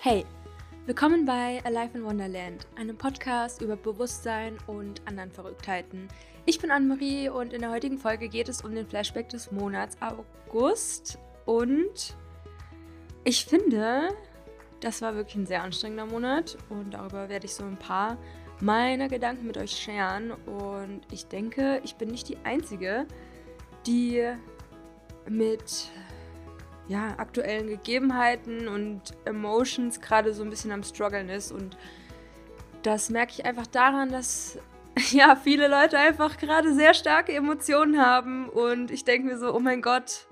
Hey, willkommen bei Alive in Wonderland, einem Podcast über Bewusstsein und anderen Verrücktheiten. Ich bin Anne-Marie und in der heutigen Folge geht es um den Flashback des Monats August. Und ich finde, das war wirklich ein sehr anstrengender Monat und darüber werde ich so ein paar meiner Gedanken mit euch scheren. Und ich denke, ich bin nicht die Einzige, die mit ja, aktuellen Gegebenheiten und Emotions gerade so ein bisschen am struggeln ist. Und das merke ich einfach daran, dass ja, viele Leute einfach gerade sehr starke Emotionen haben. Und ich denke mir so, oh mein Gott,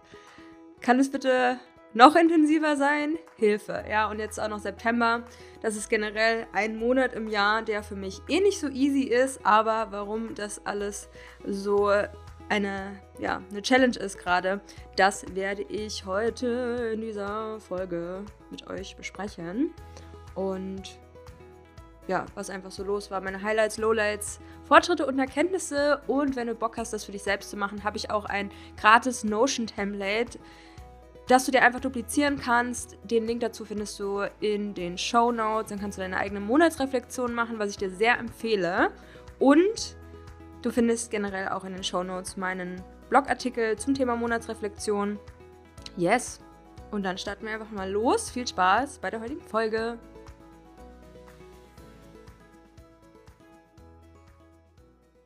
kann es bitte noch intensiver sein? Hilfe. Ja, und jetzt auch noch September. Das ist generell ein Monat im Jahr, der für mich eh nicht so easy ist. Aber warum das alles so eine, ja, eine Challenge ist gerade, das werde ich heute in dieser Folge mit euch besprechen. Und ja, was einfach so los war, meine Highlights, Lowlights, Fortschritte und Erkenntnisse. Und wenn du Bock hast, das für dich selbst zu machen, habe ich auch ein gratis Notion-Template, das du dir einfach duplizieren kannst. Den Link dazu findest du in den Show Notes. Dann kannst du deine eigene Monatsreflexion machen, was ich dir sehr empfehle. Und Du findest generell auch in den Show Notes meinen Blogartikel zum Thema Monatsreflexion. Yes. Und dann starten wir einfach mal los. Viel Spaß bei der heutigen Folge.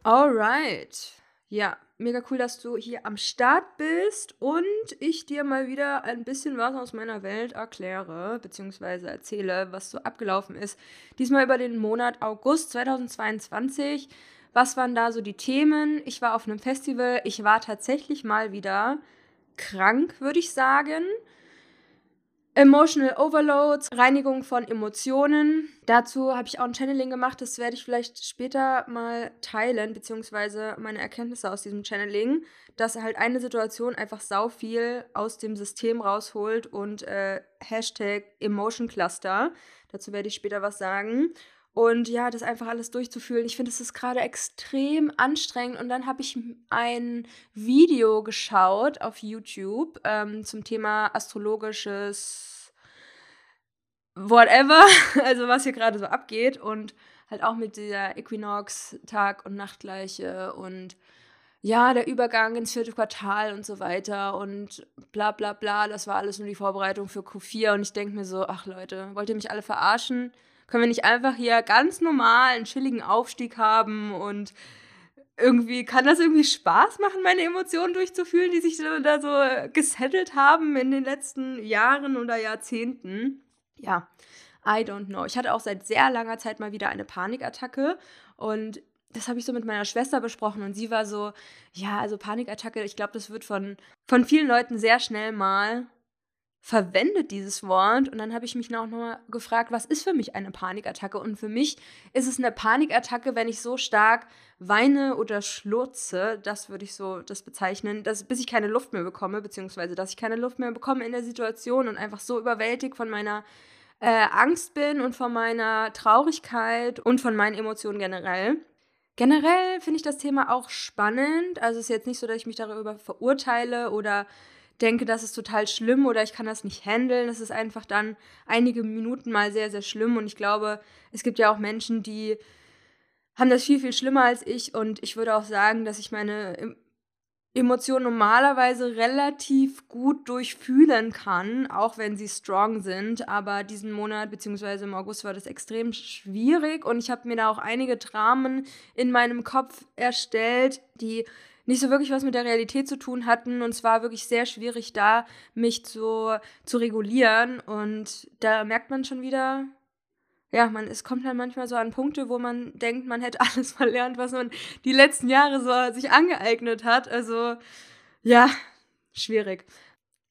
Alright. Ja, mega cool, dass du hier am Start bist und ich dir mal wieder ein bisschen was aus meiner Welt erkläre, beziehungsweise erzähle, was so abgelaufen ist. Diesmal über den Monat August 2022. Was waren da so die Themen? Ich war auf einem Festival. Ich war tatsächlich mal wieder krank, würde ich sagen. Emotional Overloads, Reinigung von Emotionen. Dazu habe ich auch ein Channeling gemacht. Das werde ich vielleicht später mal teilen, beziehungsweise meine Erkenntnisse aus diesem Channeling, dass halt eine Situation einfach sau viel aus dem System rausholt und äh, Hashtag Emotion Cluster. Dazu werde ich später was sagen. Und ja, das einfach alles durchzufühlen. Ich finde, es ist gerade extrem anstrengend. Und dann habe ich ein Video geschaut auf YouTube ähm, zum Thema astrologisches whatever, also was hier gerade so abgeht. Und halt auch mit dieser Equinox, Tag- und Nachtgleiche und ja, der Übergang ins vierte Quartal und so weiter und bla bla bla. Das war alles nur die Vorbereitung für Q4. Und ich denke mir so, ach Leute, wollt ihr mich alle verarschen? Können wir nicht einfach hier ganz normal einen chilligen Aufstieg haben und irgendwie kann das irgendwie Spaß machen, meine Emotionen durchzufühlen, die sich da so gesettelt haben in den letzten Jahren oder Jahrzehnten. Ja, I don't know. Ich hatte auch seit sehr langer Zeit mal wieder eine Panikattacke und das habe ich so mit meiner Schwester besprochen und sie war so, ja, also Panikattacke, ich glaube, das wird von, von vielen Leuten sehr schnell mal verwendet dieses Wort und dann habe ich mich auch nochmal gefragt, was ist für mich eine Panikattacke? Und für mich ist es eine Panikattacke, wenn ich so stark weine oder schlurze, das würde ich so das bezeichnen, dass, bis ich keine Luft mehr bekomme, beziehungsweise dass ich keine Luft mehr bekomme in der Situation und einfach so überwältigt von meiner äh, Angst bin und von meiner Traurigkeit und von meinen Emotionen generell. Generell finde ich das Thema auch spannend. Also es ist jetzt nicht so, dass ich mich darüber verurteile oder denke, das ist total schlimm oder ich kann das nicht handeln. Es ist einfach dann einige Minuten mal sehr, sehr schlimm. Und ich glaube, es gibt ja auch Menschen, die haben das viel, viel schlimmer als ich. Und ich würde auch sagen, dass ich meine Emotionen normalerweise relativ gut durchfühlen kann, auch wenn sie strong sind. Aber diesen Monat, beziehungsweise im August, war das extrem schwierig. Und ich habe mir da auch einige Dramen in meinem Kopf erstellt, die nicht so wirklich was mit der Realität zu tun hatten. Und es war wirklich sehr schwierig, da mich zu, zu regulieren. Und da merkt man schon wieder, ja, man, es kommt dann manchmal so an Punkte, wo man denkt, man hätte alles verlernt, was man die letzten Jahre so sich angeeignet hat. Also, ja, schwierig.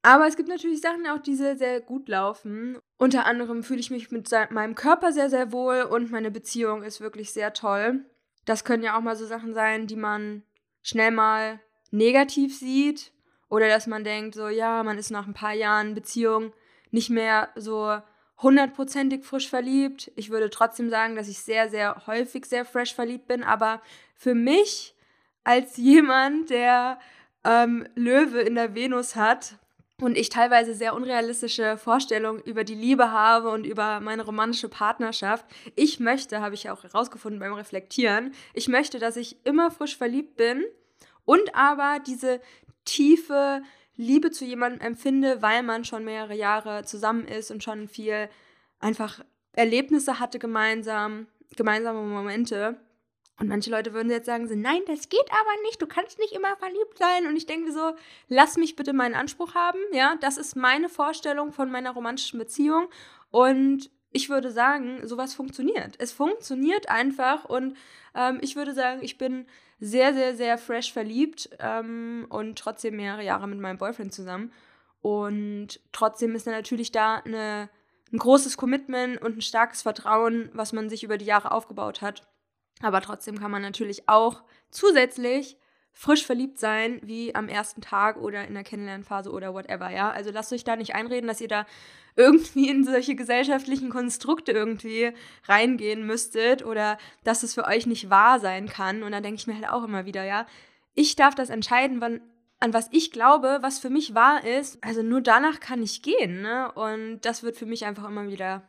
Aber es gibt natürlich Sachen auch, die sehr, sehr gut laufen. Unter anderem fühle ich mich mit meinem Körper sehr, sehr wohl und meine Beziehung ist wirklich sehr toll. Das können ja auch mal so Sachen sein, die man schnell mal negativ sieht oder dass man denkt, so ja, man ist nach ein paar Jahren Beziehung nicht mehr so hundertprozentig frisch verliebt. Ich würde trotzdem sagen, dass ich sehr, sehr häufig sehr fresh verliebt bin, aber für mich als jemand, der ähm, Löwe in der Venus hat, und ich teilweise sehr unrealistische Vorstellungen über die Liebe habe und über meine romantische Partnerschaft. Ich möchte, habe ich ja auch herausgefunden beim Reflektieren, ich möchte, dass ich immer frisch verliebt bin und aber diese tiefe Liebe zu jemandem empfinde, weil man schon mehrere Jahre zusammen ist und schon viel einfach Erlebnisse hatte gemeinsam, gemeinsame Momente. Und manche Leute würden jetzt sagen so, nein, das geht aber nicht, du kannst nicht immer verliebt sein. Und ich denke so, lass mich bitte meinen Anspruch haben, ja, das ist meine Vorstellung von meiner romantischen Beziehung. Und ich würde sagen, sowas funktioniert. Es funktioniert einfach und ähm, ich würde sagen, ich bin sehr, sehr, sehr fresh verliebt ähm, und trotzdem mehrere Jahre mit meinem Boyfriend zusammen. Und trotzdem ist dann natürlich da eine, ein großes Commitment und ein starkes Vertrauen, was man sich über die Jahre aufgebaut hat. Aber trotzdem kann man natürlich auch zusätzlich frisch verliebt sein, wie am ersten Tag oder in der Kennenlernphase oder whatever, ja. Also lasst euch da nicht einreden, dass ihr da irgendwie in solche gesellschaftlichen Konstrukte irgendwie reingehen müsstet oder dass es für euch nicht wahr sein kann. Und dann denke ich mir halt auch immer wieder, ja, ich darf das entscheiden, wann, an was ich glaube, was für mich wahr ist. Also nur danach kann ich gehen, ne? Und das wird für mich einfach immer wieder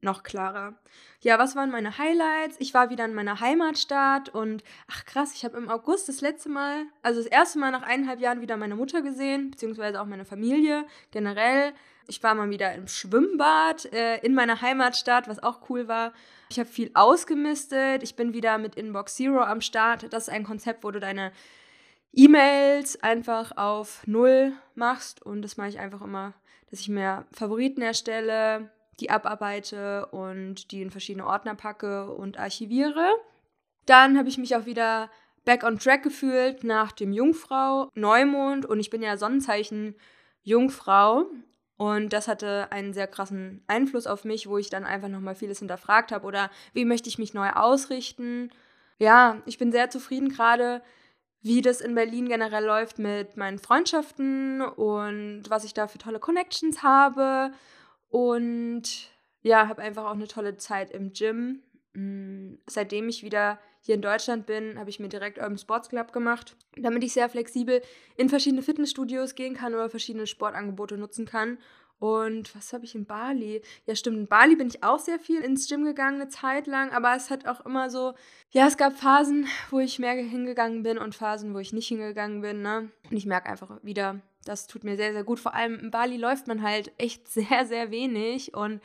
noch klarer. Ja, was waren meine Highlights? Ich war wieder in meiner Heimatstadt und ach krass, ich habe im August das letzte Mal, also das erste Mal nach eineinhalb Jahren wieder meine Mutter gesehen, beziehungsweise auch meine Familie generell. Ich war mal wieder im Schwimmbad äh, in meiner Heimatstadt, was auch cool war. Ich habe viel ausgemistet. Ich bin wieder mit Inbox Zero am Start. Das ist ein Konzept, wo du deine E-Mails einfach auf Null machst. Und das mache ich einfach immer, dass ich mir Favoriten erstelle, die abarbeite und die in verschiedene Ordner packe und archiviere. Dann habe ich mich auch wieder back on track gefühlt nach dem Jungfrau Neumond und ich bin ja Sonnenzeichen Jungfrau und das hatte einen sehr krassen Einfluss auf mich, wo ich dann einfach nochmal vieles hinterfragt habe oder wie möchte ich mich neu ausrichten. Ja, ich bin sehr zufrieden gerade, wie das in Berlin generell läuft mit meinen Freundschaften und was ich da für tolle Connections habe und ja, habe einfach auch eine tolle Zeit im Gym. Mm, seitdem ich wieder hier in Deutschland bin, habe ich mir direkt Urban Sports Club gemacht, damit ich sehr flexibel in verschiedene Fitnessstudios gehen kann oder verschiedene Sportangebote nutzen kann. Und was habe ich in Bali? Ja, stimmt, in Bali bin ich auch sehr viel ins Gym gegangen, eine Zeit lang, aber es hat auch immer so, ja, es gab Phasen, wo ich mehr hingegangen bin und Phasen, wo ich nicht hingegangen bin, ne? Und ich merke einfach wieder, das tut mir sehr, sehr gut. Vor allem in Bali läuft man halt echt sehr, sehr wenig. Und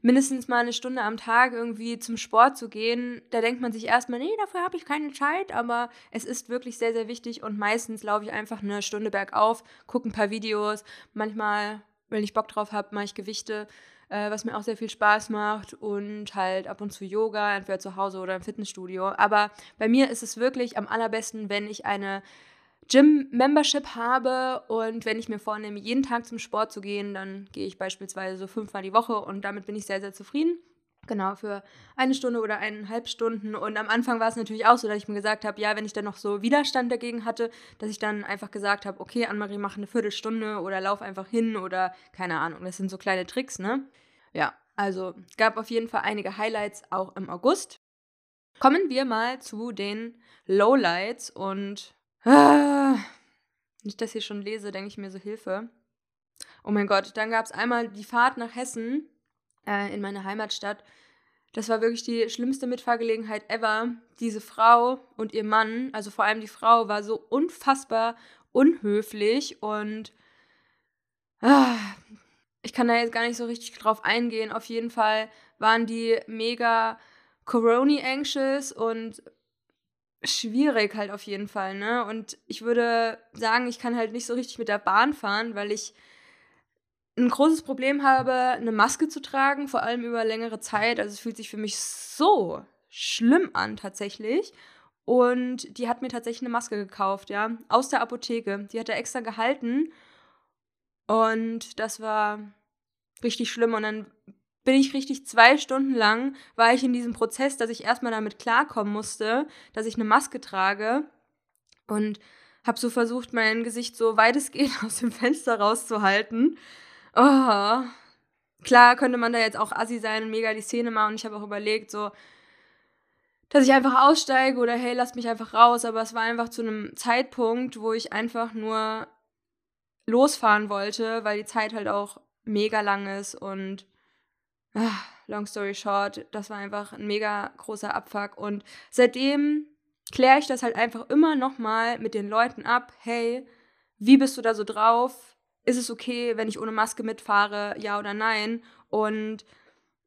mindestens mal eine Stunde am Tag irgendwie zum Sport zu gehen, da denkt man sich erstmal, nee, dafür habe ich keine Zeit, aber es ist wirklich sehr, sehr wichtig. Und meistens laufe ich einfach eine Stunde bergauf, gucke ein paar Videos, manchmal, wenn ich Bock drauf habe, mache ich Gewichte, äh, was mir auch sehr viel Spaß macht. Und halt ab und zu Yoga, entweder zu Hause oder im Fitnessstudio. Aber bei mir ist es wirklich am allerbesten, wenn ich eine Gym-Membership habe und wenn ich mir vornehme, jeden Tag zum Sport zu gehen, dann gehe ich beispielsweise so fünfmal die Woche und damit bin ich sehr, sehr zufrieden. Genau, für eine Stunde oder eineinhalb Stunden. Und am Anfang war es natürlich auch so, dass ich mir gesagt habe, ja, wenn ich dann noch so Widerstand dagegen hatte, dass ich dann einfach gesagt habe, okay, Annemarie, mach eine Viertelstunde oder lauf einfach hin oder keine Ahnung. Das sind so kleine Tricks, ne? Ja, also gab auf jeden Fall einige Highlights auch im August. Kommen wir mal zu den Lowlights und Ah, wenn ich das hier schon lese, denke ich mir so Hilfe. Oh mein Gott, dann gab es einmal die Fahrt nach Hessen äh, in meine Heimatstadt. Das war wirklich die schlimmste Mitfahrgelegenheit ever. Diese Frau und ihr Mann, also vor allem die Frau, war so unfassbar unhöflich und ah, ich kann da jetzt gar nicht so richtig drauf eingehen. Auf jeden Fall waren die mega Corona anxious und schwierig halt auf jeden Fall, ne? Und ich würde sagen, ich kann halt nicht so richtig mit der Bahn fahren, weil ich ein großes Problem habe, eine Maske zu tragen, vor allem über längere Zeit. Also es fühlt sich für mich so schlimm an tatsächlich. Und die hat mir tatsächlich eine Maske gekauft, ja, aus der Apotheke. Die hat er extra gehalten. Und das war richtig schlimm. Und dann bin ich richtig zwei Stunden lang, war ich in diesem Prozess, dass ich erstmal damit klarkommen musste, dass ich eine Maske trage und habe so versucht, mein Gesicht so weit es geht aus dem Fenster rauszuhalten. Oh. Klar könnte man da jetzt auch assi sein und mega die Szene machen ich habe auch überlegt, so, dass ich einfach aussteige oder hey, lasst mich einfach raus, aber es war einfach zu einem Zeitpunkt, wo ich einfach nur losfahren wollte, weil die Zeit halt auch mega lang ist und ah, long story short, das war einfach ein mega großer Abfuck und seitdem kläre ich das halt einfach immer nochmal mit den Leuten ab, hey, wie bist du da so drauf? Ist es okay, wenn ich ohne Maske mitfahre, ja oder nein? Und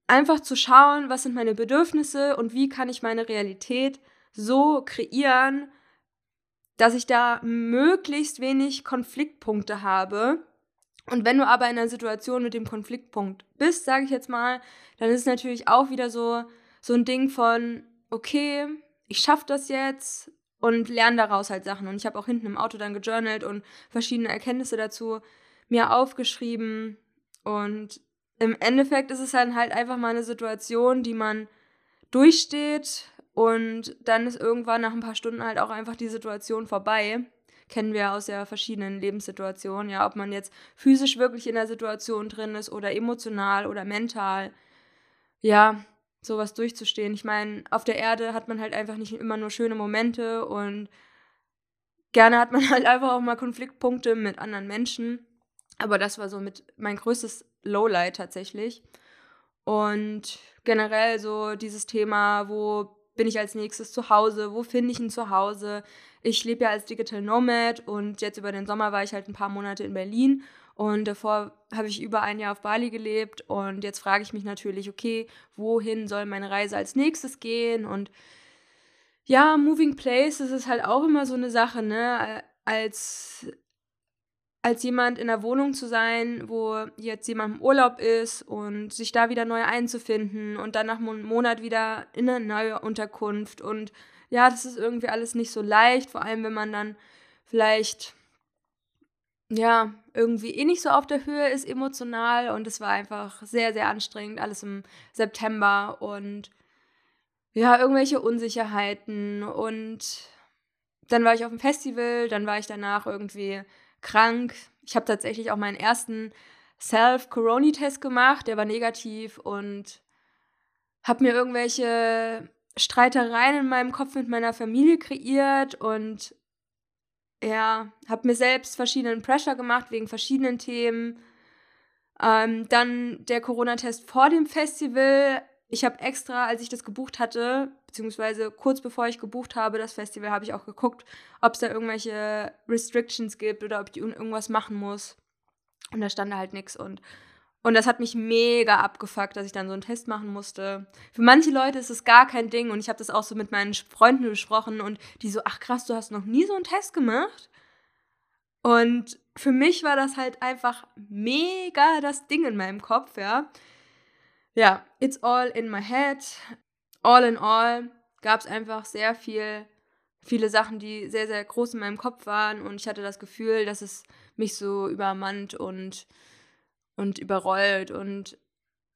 einfach zu schauen, was sind meine Bedürfnisse und wie kann ich meine Realität so kreieren, dass ich da möglichst wenig Konfliktpunkte habe. Und wenn du aber in einer Situation mit dem Konfliktpunkt bist, sage ich jetzt mal, dann ist es natürlich auch wieder so, so ein Ding von, okay, ich schaffe das jetzt und lerne daraus halt Sachen. Und ich habe auch hinten im Auto dann gejournalt und verschiedene Erkenntnisse dazu mir aufgeschrieben. Und im Endeffekt ist es dann halt einfach mal eine Situation, die man durchsteht und dann ist irgendwann nach ein paar Stunden halt auch einfach die Situation vorbei. Kennen wir aus ja verschiedenen Lebenssituationen, ja, ob man jetzt physisch wirklich in der Situation drin ist oder emotional oder mental. Ja, sowas durchzustehen. Ich meine, auf der Erde hat man halt einfach nicht immer nur schöne Momente und gerne hat man halt einfach auch mal Konfliktpunkte mit anderen Menschen. Aber das war so mit mein größtes Lowlight tatsächlich. Und generell so dieses Thema, wo bin ich als nächstes zu Hause? Wo finde ich ein Zuhause? Ich lebe ja als Digital Nomad und jetzt über den Sommer war ich halt ein paar Monate in Berlin und davor habe ich über ein Jahr auf Bali gelebt und jetzt frage ich mich natürlich, okay, wohin soll meine Reise als nächstes gehen? Und ja, Moving Place, das ist halt auch immer so eine Sache, ne? Als, als jemand in der Wohnung zu sein, wo jetzt jemand im Urlaub ist und sich da wieder neu einzufinden und dann nach einem Monat wieder in eine neue Unterkunft. Und ja, das ist irgendwie alles nicht so leicht, vor allem wenn man dann vielleicht ja, irgendwie eh nicht so auf der Höhe ist emotional. Und es war einfach sehr, sehr anstrengend, alles im September. Und ja, irgendwelche Unsicherheiten. Und dann war ich auf dem Festival, dann war ich danach irgendwie krank. Ich habe tatsächlich auch meinen ersten Self-Corona-Test gemacht, der war negativ und habe mir irgendwelche Streitereien in meinem Kopf mit meiner Familie kreiert und ja, habe mir selbst verschiedenen Pressure gemacht wegen verschiedenen Themen. Ähm, dann der Corona-Test vor dem Festival. Ich habe extra, als ich das gebucht hatte, beziehungsweise kurz bevor ich gebucht habe, das Festival, habe ich auch geguckt, ob es da irgendwelche Restrictions gibt oder ob ich irgendwas machen muss. Und da stand da halt nichts. Und und das hat mich mega abgefuckt, dass ich dann so einen Test machen musste. Für manche Leute ist es gar kein Ding und ich habe das auch so mit meinen Freunden besprochen und die so, ach krass, du hast noch nie so einen Test gemacht? Und für mich war das halt einfach mega das Ding in meinem Kopf, ja. Ja, it's all in my head. All in all gab es einfach sehr viel, viele Sachen, die sehr, sehr groß in meinem Kopf waren und ich hatte das Gefühl, dass es mich so übermannt und und überrollt und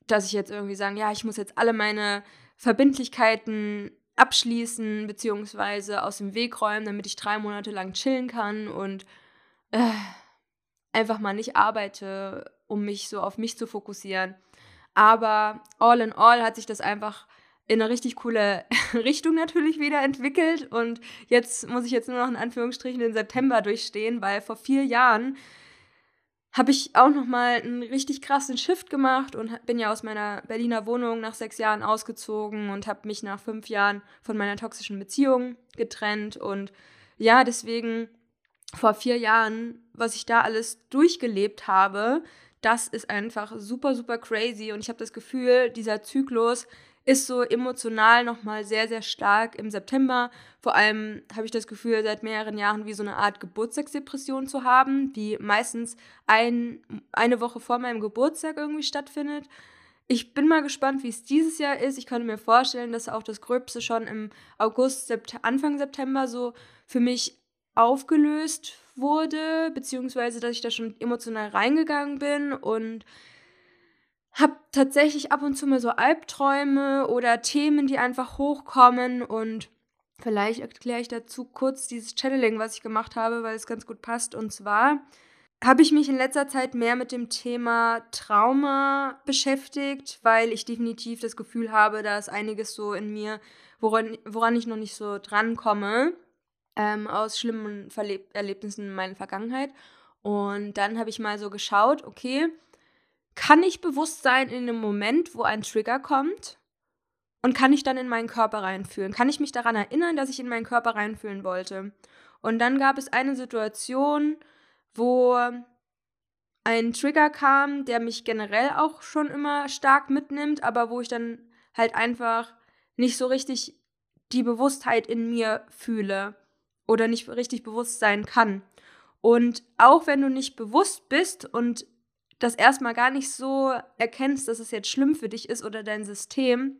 dass ich jetzt irgendwie sagen, ja, ich muss jetzt alle meine Verbindlichkeiten abschließen beziehungsweise aus dem Weg räumen, damit ich drei Monate lang chillen kann und äh, einfach mal nicht arbeite, um mich so auf mich zu fokussieren. Aber all in all hat sich das einfach in eine richtig coole Richtung natürlich wieder entwickelt. Und jetzt muss ich jetzt nur noch in Anführungsstrichen den September durchstehen, weil vor vier Jahren habe ich auch noch mal einen richtig krassen Shift gemacht und bin ja aus meiner Berliner Wohnung nach sechs Jahren ausgezogen und habe mich nach fünf Jahren von meiner toxischen Beziehung getrennt. Und ja, deswegen vor vier Jahren, was ich da alles durchgelebt habe, das ist einfach super, super crazy und ich habe das Gefühl, dieser Zyklus ist so emotional nochmal sehr, sehr stark im September. Vor allem habe ich das Gefühl, seit mehreren Jahren wie so eine Art Geburtstagsdepression zu haben, die meistens ein, eine Woche vor meinem Geburtstag irgendwie stattfindet. Ich bin mal gespannt, wie es dieses Jahr ist. Ich könnte mir vorstellen, dass auch das Gröbste schon im August, Anfang September so für mich aufgelöst wurde, beziehungsweise dass ich da schon emotional reingegangen bin und habe tatsächlich ab und zu mal so Albträume oder Themen, die einfach hochkommen und vielleicht erkläre ich dazu kurz dieses Channeling, was ich gemacht habe, weil es ganz gut passt. Und zwar habe ich mich in letzter Zeit mehr mit dem Thema Trauma beschäftigt, weil ich definitiv das Gefühl habe, da ist einiges so in mir, woran, woran ich noch nicht so drankomme, ähm, aus schlimmen Verleb Erlebnissen in meiner Vergangenheit. Und dann habe ich mal so geschaut, okay, kann ich bewusst sein in dem Moment, wo ein Trigger kommt? Und kann ich dann in meinen Körper reinfühlen? Kann ich mich daran erinnern, dass ich in meinen Körper reinfühlen wollte? Und dann gab es eine Situation, wo ein Trigger kam, der mich generell auch schon immer stark mitnimmt, aber wo ich dann halt einfach nicht so richtig die Bewusstheit in mir fühle oder nicht richtig bewusst sein kann. Und auch wenn du nicht bewusst bist und das erstmal gar nicht so erkennst, dass es jetzt schlimm für dich ist oder dein System,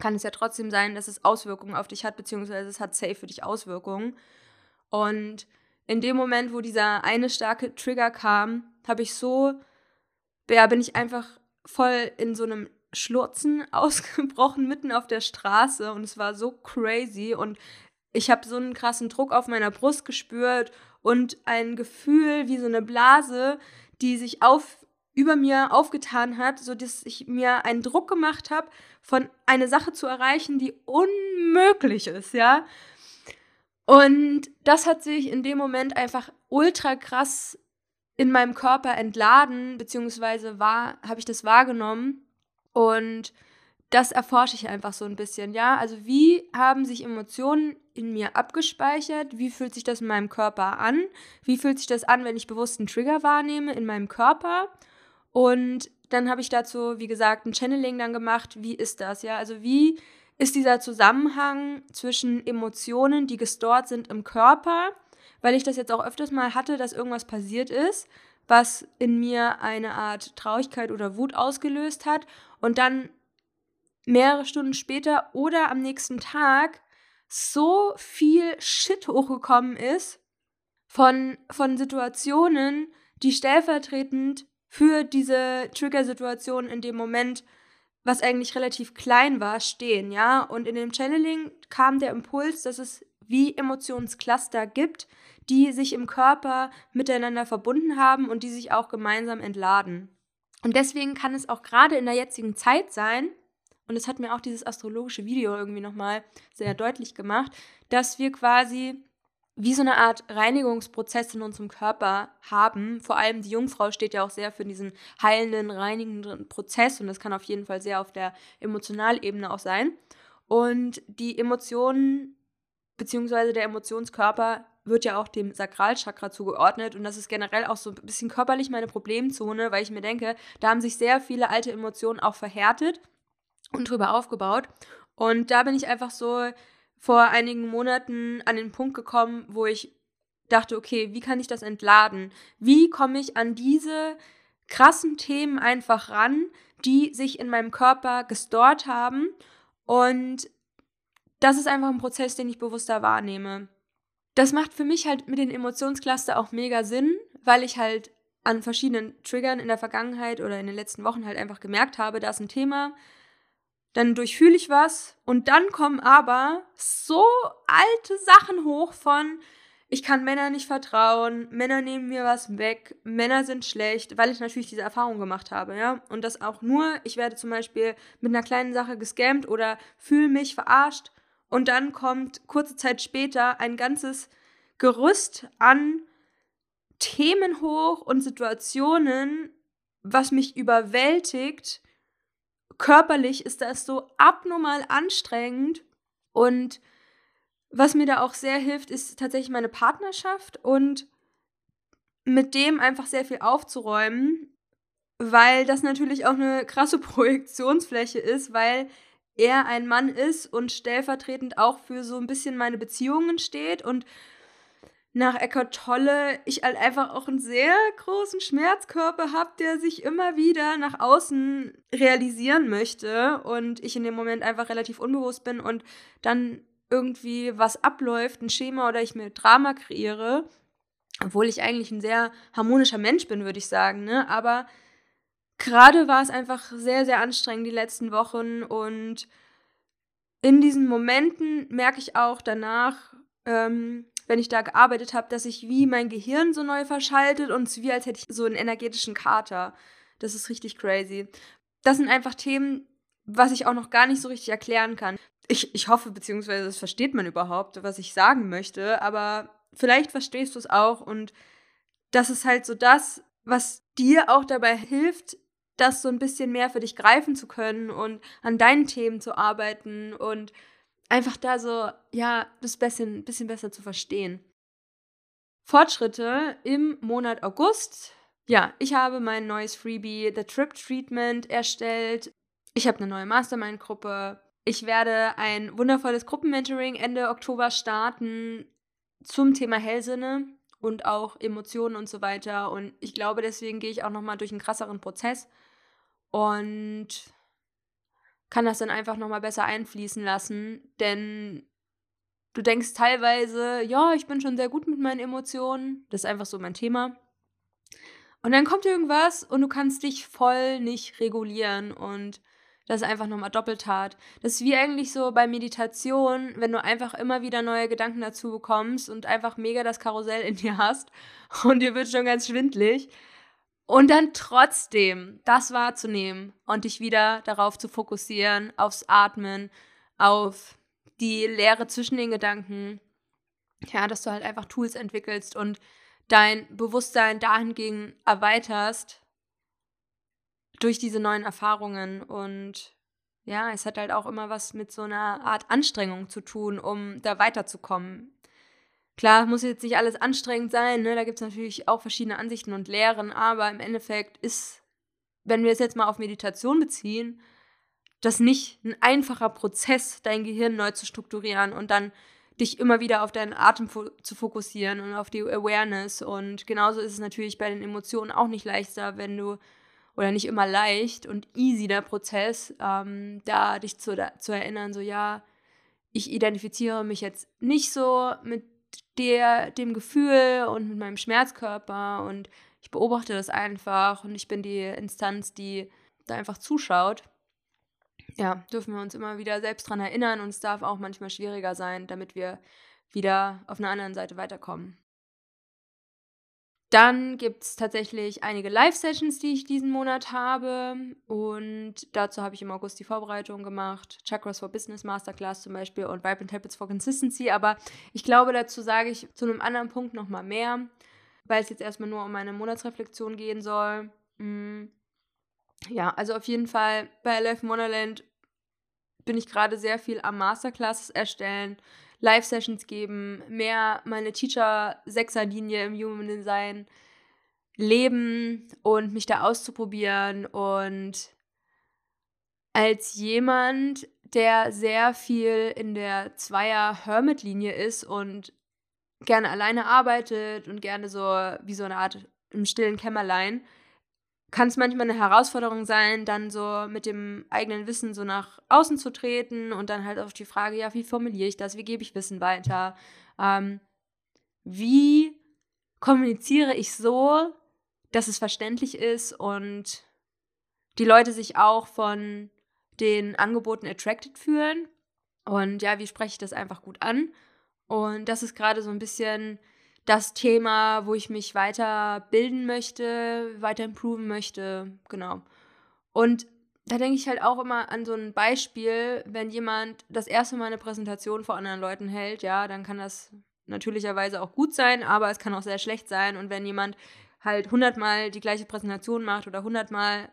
kann es ja trotzdem sein, dass es Auswirkungen auf dich hat, beziehungsweise es hat safe für dich Auswirkungen. Und in dem Moment, wo dieser eine starke Trigger kam, habe ich so, ja, bin ich einfach voll in so einem Schlurzen ausgebrochen mitten auf der Straße und es war so crazy und ich habe so einen krassen Druck auf meiner Brust gespürt und ein Gefühl wie so eine Blase, die sich auf über mir aufgetan hat, so dass ich mir einen Druck gemacht habe, von eine Sache zu erreichen, die unmöglich ist, ja. Und das hat sich in dem Moment einfach ultra krass in meinem Körper entladen, beziehungsweise war, habe ich das wahrgenommen. Und das erforsche ich einfach so ein bisschen, ja. Also wie haben sich Emotionen in mir abgespeichert? Wie fühlt sich das in meinem Körper an? Wie fühlt sich das an, wenn ich bewusst einen Trigger wahrnehme in meinem Körper? Und dann habe ich dazu, wie gesagt, ein Channeling dann gemacht. Wie ist das, ja? Also wie ist dieser Zusammenhang zwischen Emotionen, die gestort sind im Körper weil ich das jetzt auch öfters mal hatte, dass irgendwas passiert ist, was in mir eine Art Traurigkeit oder Wut ausgelöst hat und dann mehrere Stunden später oder am nächsten Tag so viel Shit hochgekommen ist von, von Situationen, die stellvertretend für diese Trigger-Situation in dem Moment, was eigentlich relativ klein war, stehen, ja. Und in dem Channeling kam der Impuls, dass es wie Emotionscluster gibt, die sich im Körper miteinander verbunden haben und die sich auch gemeinsam entladen. Und deswegen kann es auch gerade in der jetzigen Zeit sein, und es hat mir auch dieses astrologische Video irgendwie nochmal sehr deutlich gemacht, dass wir quasi wie so eine Art Reinigungsprozess in unserem Körper haben. Vor allem die Jungfrau steht ja auch sehr für diesen heilenden, reinigenden Prozess und das kann auf jeden Fall sehr auf der Emotionalebene auch sein. Und die Emotionen beziehungsweise der Emotionskörper wird ja auch dem Sakralchakra zugeordnet und das ist generell auch so ein bisschen körperlich meine Problemzone, weil ich mir denke, da haben sich sehr viele alte Emotionen auch verhärtet und drüber aufgebaut. Und da bin ich einfach so vor einigen Monaten an den Punkt gekommen, wo ich dachte, okay, wie kann ich das entladen? Wie komme ich an diese krassen Themen einfach ran, die sich in meinem Körper gestort haben? Und das ist einfach ein Prozess, den ich bewusster wahrnehme. Das macht für mich halt mit den Emotionscluster auch mega Sinn, weil ich halt an verschiedenen Triggern in der Vergangenheit oder in den letzten Wochen halt einfach gemerkt habe, da ist ein Thema, dann durchfühle ich was und dann kommen aber so alte Sachen hoch von, ich kann Männer nicht vertrauen, Männer nehmen mir was weg, Männer sind schlecht, weil ich natürlich diese Erfahrung gemacht habe, ja. Und das auch nur, ich werde zum Beispiel mit einer kleinen Sache gescammt oder fühle mich verarscht und dann kommt kurze Zeit später ein ganzes Gerüst an Themen hoch und Situationen, was mich überwältigt. Körperlich ist das so abnormal anstrengend. Und was mir da auch sehr hilft, ist tatsächlich meine Partnerschaft und mit dem einfach sehr viel aufzuräumen, weil das natürlich auch eine krasse Projektionsfläche ist, weil er ein Mann ist und stellvertretend auch für so ein bisschen meine Beziehungen steht. Und nach Eckart Tolle ich halt einfach auch einen sehr großen Schmerzkörper habe, der sich immer wieder nach außen realisieren möchte und ich in dem Moment einfach relativ unbewusst bin und dann irgendwie was abläuft, ein Schema oder ich mir Drama kreiere, obwohl ich eigentlich ein sehr harmonischer Mensch bin, würde ich sagen, ne? Aber gerade war es einfach sehr, sehr anstrengend die letzten Wochen und in diesen Momenten merke ich auch danach, ähm, wenn ich da gearbeitet habe, dass sich wie mein Gehirn so neu verschaltet und es wie als hätte ich so einen energetischen Kater. Das ist richtig crazy. Das sind einfach Themen, was ich auch noch gar nicht so richtig erklären kann. Ich, ich hoffe, beziehungsweise das versteht man überhaupt, was ich sagen möchte, aber vielleicht verstehst du es auch und das ist halt so das, was dir auch dabei hilft, das so ein bisschen mehr für dich greifen zu können und an deinen Themen zu arbeiten und einfach da so, ja, das bisschen, bisschen besser zu verstehen. Fortschritte im Monat August. Ja, ich habe mein neues Freebie The Trip Treatment erstellt. Ich habe eine neue Mastermind-Gruppe. Ich werde ein wundervolles Gruppenmentoring Ende Oktober starten zum Thema Hellsinne und auch Emotionen und so weiter. Und ich glaube, deswegen gehe ich auch nochmal durch einen krasseren Prozess und kann das dann einfach nochmal besser einfließen lassen. Denn du denkst teilweise, ja, ich bin schon sehr gut mit meinen Emotionen. Das ist einfach so mein Thema. Und dann kommt irgendwas und du kannst dich voll nicht regulieren und das ist einfach nochmal doppelt hart. Das ist wie eigentlich so bei Meditation, wenn du einfach immer wieder neue Gedanken dazu bekommst und einfach mega das Karussell in dir hast und dir wird schon ganz schwindlig. Und dann trotzdem das wahrzunehmen und dich wieder darauf zu fokussieren, aufs Atmen, auf die Leere zwischen den Gedanken. Ja, dass du halt einfach Tools entwickelst und dein Bewusstsein dahingegen erweiterst, durch diese neuen Erfahrungen. Und ja, es hat halt auch immer was mit so einer Art Anstrengung zu tun, um da weiterzukommen. Klar, muss jetzt nicht alles anstrengend sein, ne? da gibt es natürlich auch verschiedene Ansichten und Lehren, aber im Endeffekt ist, wenn wir es jetzt mal auf Meditation beziehen, das nicht ein einfacher Prozess, dein Gehirn neu zu strukturieren und dann dich immer wieder auf deinen Atem fo zu fokussieren und auf die Awareness. Und genauso ist es natürlich bei den Emotionen auch nicht leichter, wenn du oder nicht immer leicht und easy der Prozess, ähm, da dich zu, da, zu erinnern, so ja, ich identifiziere mich jetzt nicht so mit der, dem Gefühl und mit meinem Schmerzkörper und ich beobachte das einfach und ich bin die Instanz, die da einfach zuschaut. Ja, dürfen wir uns immer wieder selbst dran erinnern und es darf auch manchmal schwieriger sein, damit wir wieder auf einer anderen Seite weiterkommen. Dann gibt es tatsächlich einige Live-Sessions, die ich diesen Monat habe. Und dazu habe ich im August die Vorbereitung gemacht. Chakras for Business Masterclass zum Beispiel und Vibrant Habits for Consistency. Aber ich glaube, dazu sage ich zu einem anderen Punkt nochmal mehr, weil es jetzt erstmal nur um meine Monatsreflexion gehen soll. Mhm. Ja, also auf jeden Fall bei Life Wonderland bin ich gerade sehr viel am Masterclasses erstellen Live-Sessions geben, mehr meine Teacher-Sechser-Linie im Human Design leben und mich da auszuprobieren. Und als jemand, der sehr viel in der Zweier-Hermit-Linie ist und gerne alleine arbeitet und gerne so wie so eine Art im stillen Kämmerlein, kann es manchmal eine Herausforderung sein, dann so mit dem eigenen Wissen so nach außen zu treten und dann halt auf die Frage, ja, wie formuliere ich das, wie gebe ich Wissen weiter, ähm, wie kommuniziere ich so, dass es verständlich ist und die Leute sich auch von den Angeboten attracted fühlen. Und ja, wie spreche ich das einfach gut an? Und das ist gerade so ein bisschen das Thema, wo ich mich weiter bilden möchte, weiter improven möchte, genau. Und da denke ich halt auch immer an so ein Beispiel, wenn jemand das erste Mal eine Präsentation vor anderen Leuten hält, ja, dann kann das natürlicherweise auch gut sein, aber es kann auch sehr schlecht sein. Und wenn jemand halt hundertmal die gleiche Präsentation macht oder hundertmal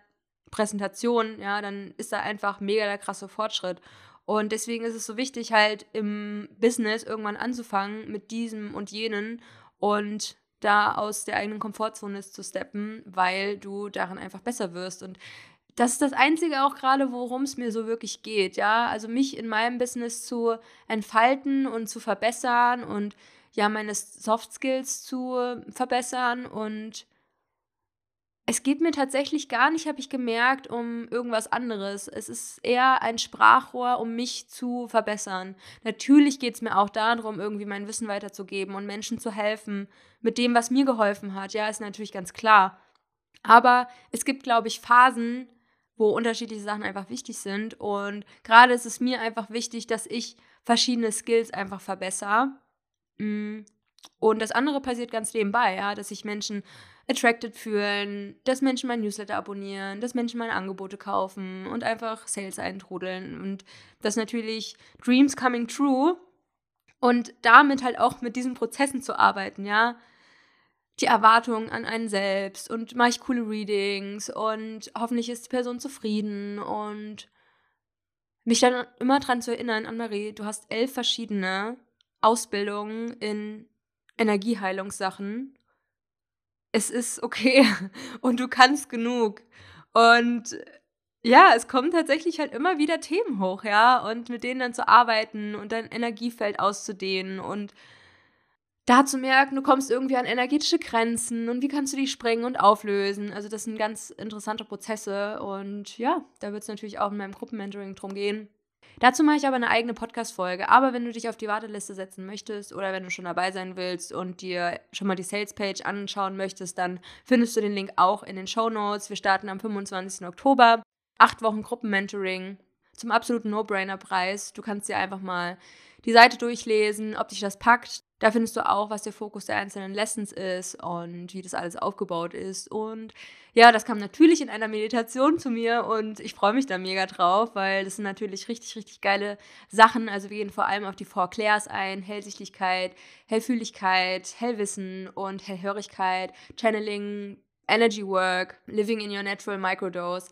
Präsentation, ja, dann ist da einfach mega der krasse Fortschritt. Und deswegen ist es so wichtig, halt im Business irgendwann anzufangen mit diesem und jenen und da aus der eigenen Komfortzone zu steppen, weil du darin einfach besser wirst. Und das ist das Einzige auch gerade, worum es mir so wirklich geht, ja. Also mich in meinem Business zu entfalten und zu verbessern und ja, meine Soft Skills zu verbessern und es geht mir tatsächlich gar nicht, habe ich gemerkt, um irgendwas anderes. Es ist eher ein Sprachrohr, um mich zu verbessern. Natürlich geht es mir auch darum, irgendwie mein Wissen weiterzugeben und Menschen zu helfen mit dem, was mir geholfen hat. Ja, ist natürlich ganz klar. Aber es gibt, glaube ich, Phasen, wo unterschiedliche Sachen einfach wichtig sind. Und gerade ist es mir einfach wichtig, dass ich verschiedene Skills einfach verbessere. Und das andere passiert ganz nebenbei, ja, dass ich Menschen attracted fühlen, dass Menschen mein Newsletter abonnieren, dass Menschen meine Angebote kaufen und einfach Sales eintrudeln und das natürlich Dreams coming true und damit halt auch mit diesen Prozessen zu arbeiten, ja. die Erwartungen an einen selbst und mache ich coole Readings und hoffentlich ist die Person zufrieden und mich dann immer dran zu erinnern, Anne-Marie, du hast elf verschiedene Ausbildungen in Energieheilungssachen. Es ist okay und du kannst genug. Und ja, es kommen tatsächlich halt immer wieder Themen hoch, ja, und mit denen dann zu arbeiten und dein Energiefeld auszudehnen und da zu merken, du kommst irgendwie an energetische Grenzen und wie kannst du die sprengen und auflösen. Also das sind ganz interessante Prozesse und ja, da wird es natürlich auch in meinem Gruppenmentoring drum gehen. Dazu mache ich aber eine eigene Podcast-Folge. Aber wenn du dich auf die Warteliste setzen möchtest oder wenn du schon dabei sein willst und dir schon mal die Sales-Page anschauen möchtest, dann findest du den Link auch in den Show Notes. Wir starten am 25. Oktober. Acht Wochen Gruppenmentoring zum absoluten No-Brainer-Preis. Du kannst dir einfach mal die Seite durchlesen, ob dich das packt. Da findest du auch, was der Fokus der einzelnen Lessons ist und wie das alles aufgebaut ist. Und ja, das kam natürlich in einer Meditation zu mir und ich freue mich da mega drauf, weil das sind natürlich richtig, richtig geile Sachen. Also wir gehen vor allem auf die Four Clairs ein: Hellsichtigkeit, Hellfühligkeit, Hellwissen und Hellhörigkeit, Channeling, Energy Work, Living in Your Natural Microdose.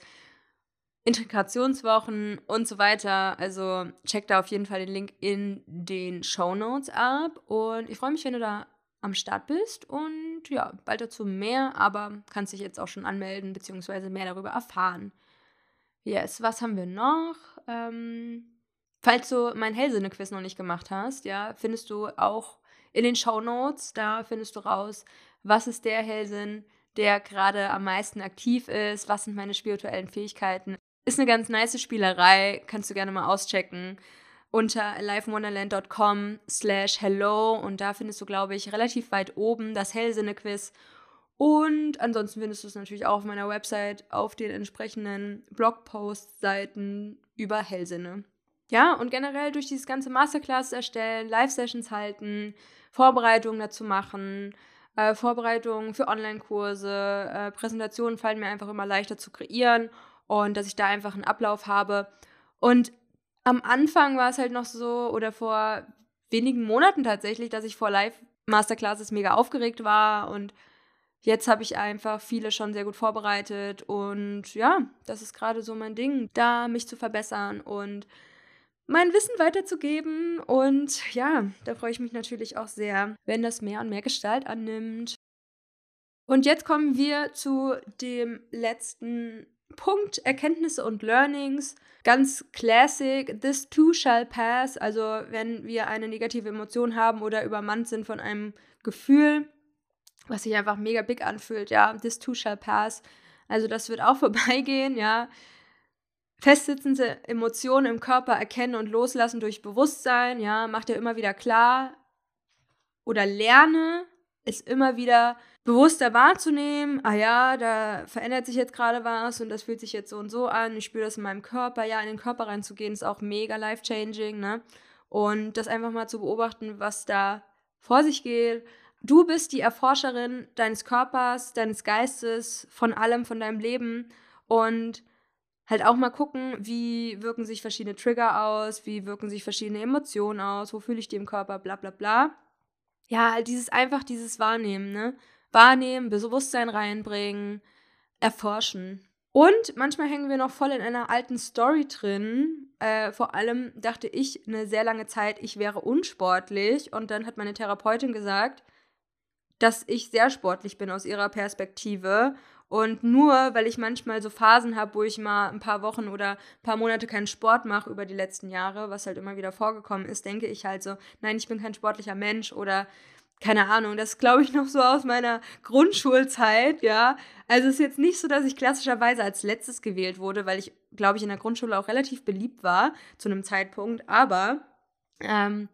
Integrationswochen und so weiter. Also check da auf jeden Fall den Link in den Show Notes ab. Und ich freue mich, wenn du da am Start bist. Und ja, bald dazu mehr, aber kannst dich jetzt auch schon anmelden, beziehungsweise mehr darüber erfahren. Yes, was haben wir noch? Ähm, falls du mein Hellsinne-Quiz noch nicht gemacht hast, ja, findest du auch in den Show Notes. Da findest du raus, was ist der Hellsinn, der gerade am meisten aktiv ist, was sind meine spirituellen Fähigkeiten, ist eine ganz nice Spielerei, kannst du gerne mal auschecken unter alivewonderland.com slash hello und da findest du, glaube ich, relativ weit oben das Hellsinne-Quiz. Und ansonsten findest du es natürlich auch auf meiner Website auf den entsprechenden Blogpost-Seiten über Hellsinne. Ja, und generell durch dieses ganze Masterclass erstellen, Live-Sessions halten, Vorbereitungen dazu machen, äh, Vorbereitungen für Online-Kurse, äh, Präsentationen fallen mir einfach immer leichter zu kreieren und dass ich da einfach einen Ablauf habe. Und am Anfang war es halt noch so, oder vor wenigen Monaten tatsächlich, dass ich vor Live-Masterclasses mega aufgeregt war und jetzt habe ich einfach viele schon sehr gut vorbereitet und ja, das ist gerade so mein Ding, da mich zu verbessern und mein Wissen weiterzugeben und ja, da freue ich mich natürlich auch sehr, wenn das mehr und mehr Gestalt annimmt. Und jetzt kommen wir zu dem letzten Punkt Erkenntnisse und Learnings. Ganz classic, this too shall pass. Also wenn wir eine negative Emotion haben oder übermannt sind von einem Gefühl, was sich einfach mega big anfühlt, ja, this too shall pass. Also das wird auch vorbeigehen, ja. Festsitzende Emotionen im Körper erkennen und loslassen durch Bewusstsein, ja, macht dir immer wieder klar oder lerne es immer wieder bewusster wahrzunehmen, ah ja, da verändert sich jetzt gerade was und das fühlt sich jetzt so und so an, ich spüre das in meinem Körper, ja, in den Körper reinzugehen, ist auch mega life-changing, ne? Und das einfach mal zu beobachten, was da vor sich geht. Du bist die Erforscherin deines Körpers, deines Geistes, von allem, von deinem Leben und halt auch mal gucken, wie wirken sich verschiedene Trigger aus, wie wirken sich verschiedene Emotionen aus, wo fühle ich die im Körper, bla bla bla. Ja, halt dieses einfach dieses Wahrnehmen, ne? wahrnehmen, Bewusstsein reinbringen, erforschen. Und manchmal hängen wir noch voll in einer alten Story drin. Äh, vor allem dachte ich eine sehr lange Zeit, ich wäre unsportlich. Und dann hat meine Therapeutin gesagt, dass ich sehr sportlich bin aus ihrer Perspektive. Und nur weil ich manchmal so Phasen habe, wo ich mal ein paar Wochen oder ein paar Monate keinen Sport mache über die letzten Jahre, was halt immer wieder vorgekommen ist, denke ich halt so, nein, ich bin kein sportlicher Mensch oder keine Ahnung, das glaube ich noch so aus meiner Grundschulzeit, ja. Also es ist jetzt nicht so, dass ich klassischerweise als letztes gewählt wurde, weil ich, glaube ich, in der Grundschule auch relativ beliebt war zu einem Zeitpunkt. Aber ähm,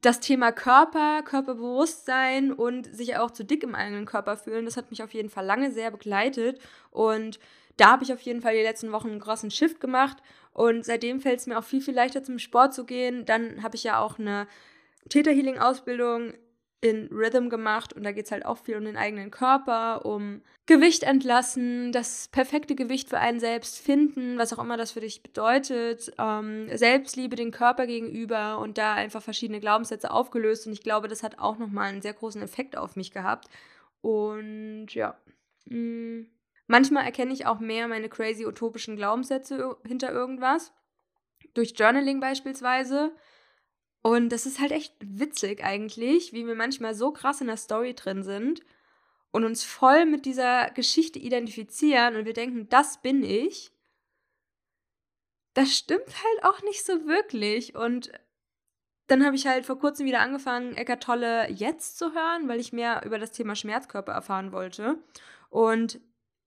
das Thema Körper, Körperbewusstsein und sich auch zu dick im eigenen Körper fühlen, das hat mich auf jeden Fall lange sehr begleitet. Und da habe ich auf jeden Fall die letzten Wochen einen großen Shift gemacht. Und seitdem fällt es mir auch viel, viel leichter zum Sport zu gehen. Dann habe ich ja auch eine Theta Healing Ausbildung in Rhythm gemacht und da geht es halt auch viel um den eigenen Körper, um Gewicht entlassen, das perfekte Gewicht für einen selbst finden, was auch immer das für dich bedeutet, ähm, Selbstliebe den Körper gegenüber und da einfach verschiedene Glaubenssätze aufgelöst und ich glaube, das hat auch nochmal einen sehr großen Effekt auf mich gehabt Und ja. Mh. Mm, manchmal erkenne ich auch mehr meine crazy utopischen Glaubenssätze hinter irgendwas. Durch Journaling beispielsweise. Und das ist halt echt witzig eigentlich, wie wir manchmal so krass in der Story drin sind und uns voll mit dieser Geschichte identifizieren und wir denken, das bin ich. Das stimmt halt auch nicht so wirklich. Und dann habe ich halt vor kurzem wieder angefangen, Eckart Tolle jetzt zu hören, weil ich mehr über das Thema Schmerzkörper erfahren wollte. Und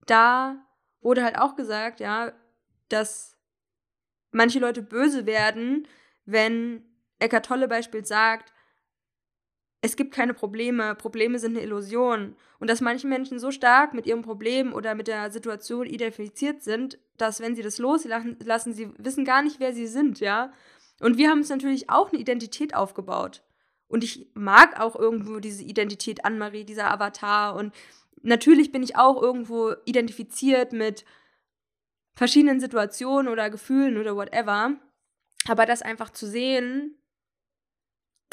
da wurde halt auch gesagt, ja, dass manche Leute böse werden, wenn Eckart Tolle beispielsweise sagt, es gibt keine Probleme, Probleme sind eine Illusion. Und dass manche Menschen so stark mit ihrem Problem oder mit der Situation identifiziert sind, dass wenn sie das loslassen, sie wissen gar nicht, wer sie sind, ja. Und wir haben uns natürlich auch eine Identität aufgebaut. Und ich mag auch irgendwo diese Identität Anne-Marie, dieser Avatar. Und natürlich bin ich auch irgendwo identifiziert mit verschiedenen Situationen oder Gefühlen oder whatever. Aber das einfach zu sehen,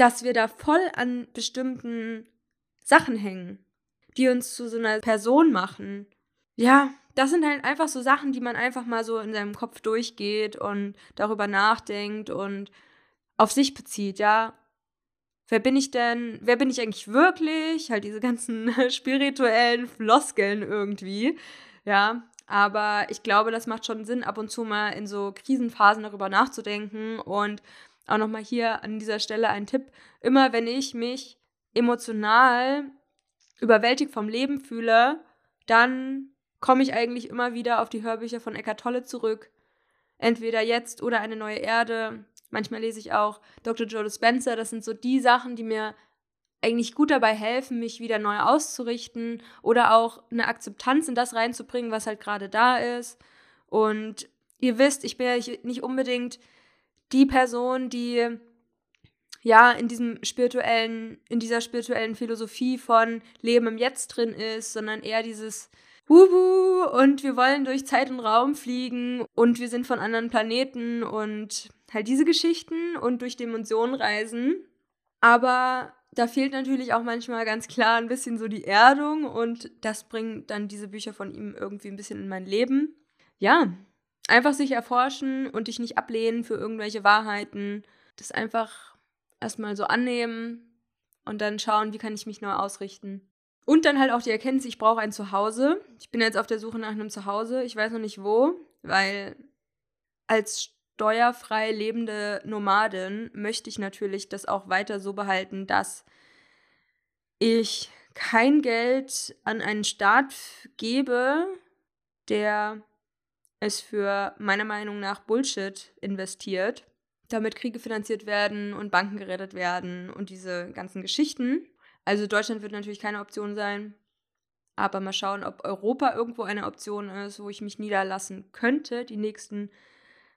dass wir da voll an bestimmten Sachen hängen, die uns zu so einer Person machen. Ja, das sind halt einfach so Sachen, die man einfach mal so in seinem Kopf durchgeht und darüber nachdenkt und auf sich bezieht, ja. Wer bin ich denn? Wer bin ich eigentlich wirklich? Halt diese ganzen spirituellen Floskeln irgendwie, ja. Aber ich glaube, das macht schon Sinn, ab und zu mal in so Krisenphasen darüber nachzudenken und auch nochmal hier an dieser Stelle ein Tipp. Immer wenn ich mich emotional überwältigt vom Leben fühle, dann komme ich eigentlich immer wieder auf die Hörbücher von Eckart Tolle zurück. Entweder jetzt oder eine neue Erde. Manchmal lese ich auch Dr. Joe Dispenza. Das sind so die Sachen, die mir eigentlich gut dabei helfen, mich wieder neu auszurichten oder auch eine Akzeptanz in das reinzubringen, was halt gerade da ist. Und ihr wisst, ich bin ja nicht unbedingt die Person, die ja in diesem spirituellen, in dieser spirituellen Philosophie von Leben im Jetzt drin ist, sondern eher dieses Wuhu und wir wollen durch Zeit und Raum fliegen und wir sind von anderen Planeten und halt diese Geschichten und durch Dimensionen reisen. Aber da fehlt natürlich auch manchmal ganz klar ein bisschen so die Erdung und das bringt dann diese Bücher von ihm irgendwie ein bisschen in mein Leben. Ja, einfach sich erforschen und dich nicht ablehnen für irgendwelche Wahrheiten. Das einfach erstmal so annehmen und dann schauen, wie kann ich mich neu ausrichten. Und dann halt auch die Erkenntnis, ich brauche ein Zuhause. Ich bin jetzt auf der Suche nach einem Zuhause. Ich weiß noch nicht wo, weil als steuerfrei lebende Nomadin möchte ich natürlich das auch weiter so behalten, dass ich kein Geld an einen Staat gebe, der es für meiner Meinung nach Bullshit investiert, damit Kriege finanziert werden und Banken gerettet werden und diese ganzen Geschichten. Also Deutschland wird natürlich keine Option sein, aber mal schauen, ob Europa irgendwo eine Option ist, wo ich mich niederlassen könnte, die nächsten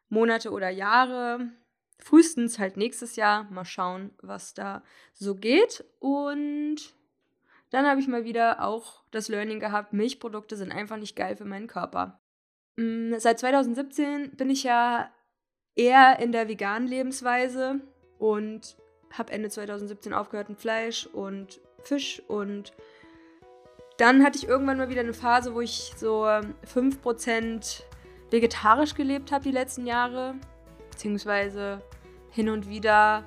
Monate oder Jahre. Frühestens halt nächstes Jahr. Mal schauen, was da so geht. Und dann habe ich mal wieder auch das Learning gehabt, Milchprodukte sind einfach nicht geil für meinen Körper. Mm, seit 2017 bin ich ja eher in der veganen Lebensweise und habe Ende 2017 aufgehört mit Fleisch und Fisch und dann hatte ich irgendwann mal wieder eine Phase, wo ich so 5% vegetarisch gelebt habe die letzten Jahre, beziehungsweise hin und wieder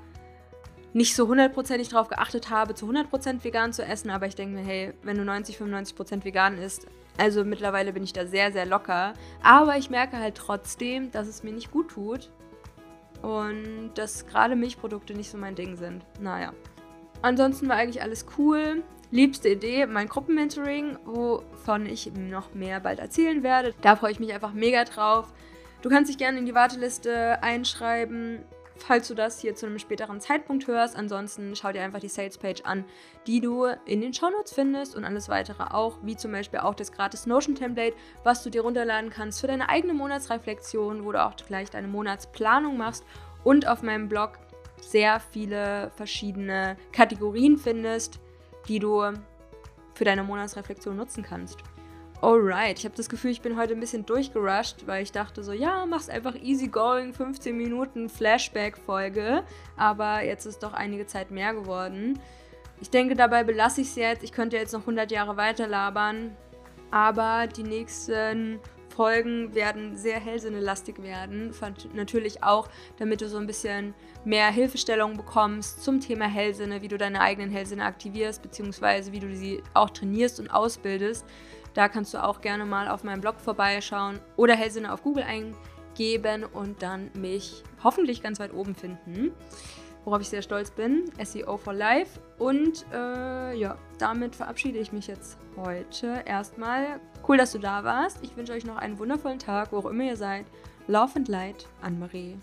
nicht so hundertprozentig darauf geachtet habe, zu 100% vegan zu essen, aber ich denke mir, hey, wenn du 90, 95% vegan isst, also mittlerweile bin ich da sehr, sehr locker. Aber ich merke halt trotzdem, dass es mir nicht gut tut. Und dass gerade Milchprodukte nicht so mein Ding sind. Naja. Ansonsten war eigentlich alles cool. Liebste Idee, mein Gruppenmentoring, wovon ich noch mehr bald erzählen werde. Da freue ich mich einfach mega drauf. Du kannst dich gerne in die Warteliste einschreiben falls du das hier zu einem späteren Zeitpunkt hörst. Ansonsten schau dir einfach die Sales-Page an, die du in den Shownotes findest und alles weitere auch, wie zum Beispiel auch das gratis Notion-Template, was du dir runterladen kannst für deine eigene Monatsreflexion, wo du auch gleich deine Monatsplanung machst und auf meinem Blog sehr viele verschiedene Kategorien findest, die du für deine Monatsreflexion nutzen kannst. Alright, ich habe das Gefühl, ich bin heute ein bisschen durchgerusht, weil ich dachte so, ja, mach's einfach easy going, 15 Minuten Flashback-Folge. Aber jetzt ist doch einige Zeit mehr geworden. ich denke, dabei belasse ich es jetzt. Ich könnte jetzt noch 100 Jahre weiter labern. Aber die nächsten Folgen werden sehr hellsinnelastig werden. Natürlich auch, damit du so ein bisschen mehr Hilfestellung bekommst zum Thema Hellsinne, wie du deine eigenen Hellsinne aktivierst, beziehungsweise wie du sie auch trainierst und ausbildest. Da kannst du auch gerne mal auf meinem Blog vorbeischauen oder Hellsinne auf Google eingeben und dann mich hoffentlich ganz weit oben finden worauf ich sehr stolz bin. SEO for Life. Und äh, ja, damit verabschiede ich mich jetzt heute erstmal. Cool, dass du da warst. Ich wünsche euch noch einen wundervollen Tag, wo auch immer ihr seid. Love and Light, Anne-Marie.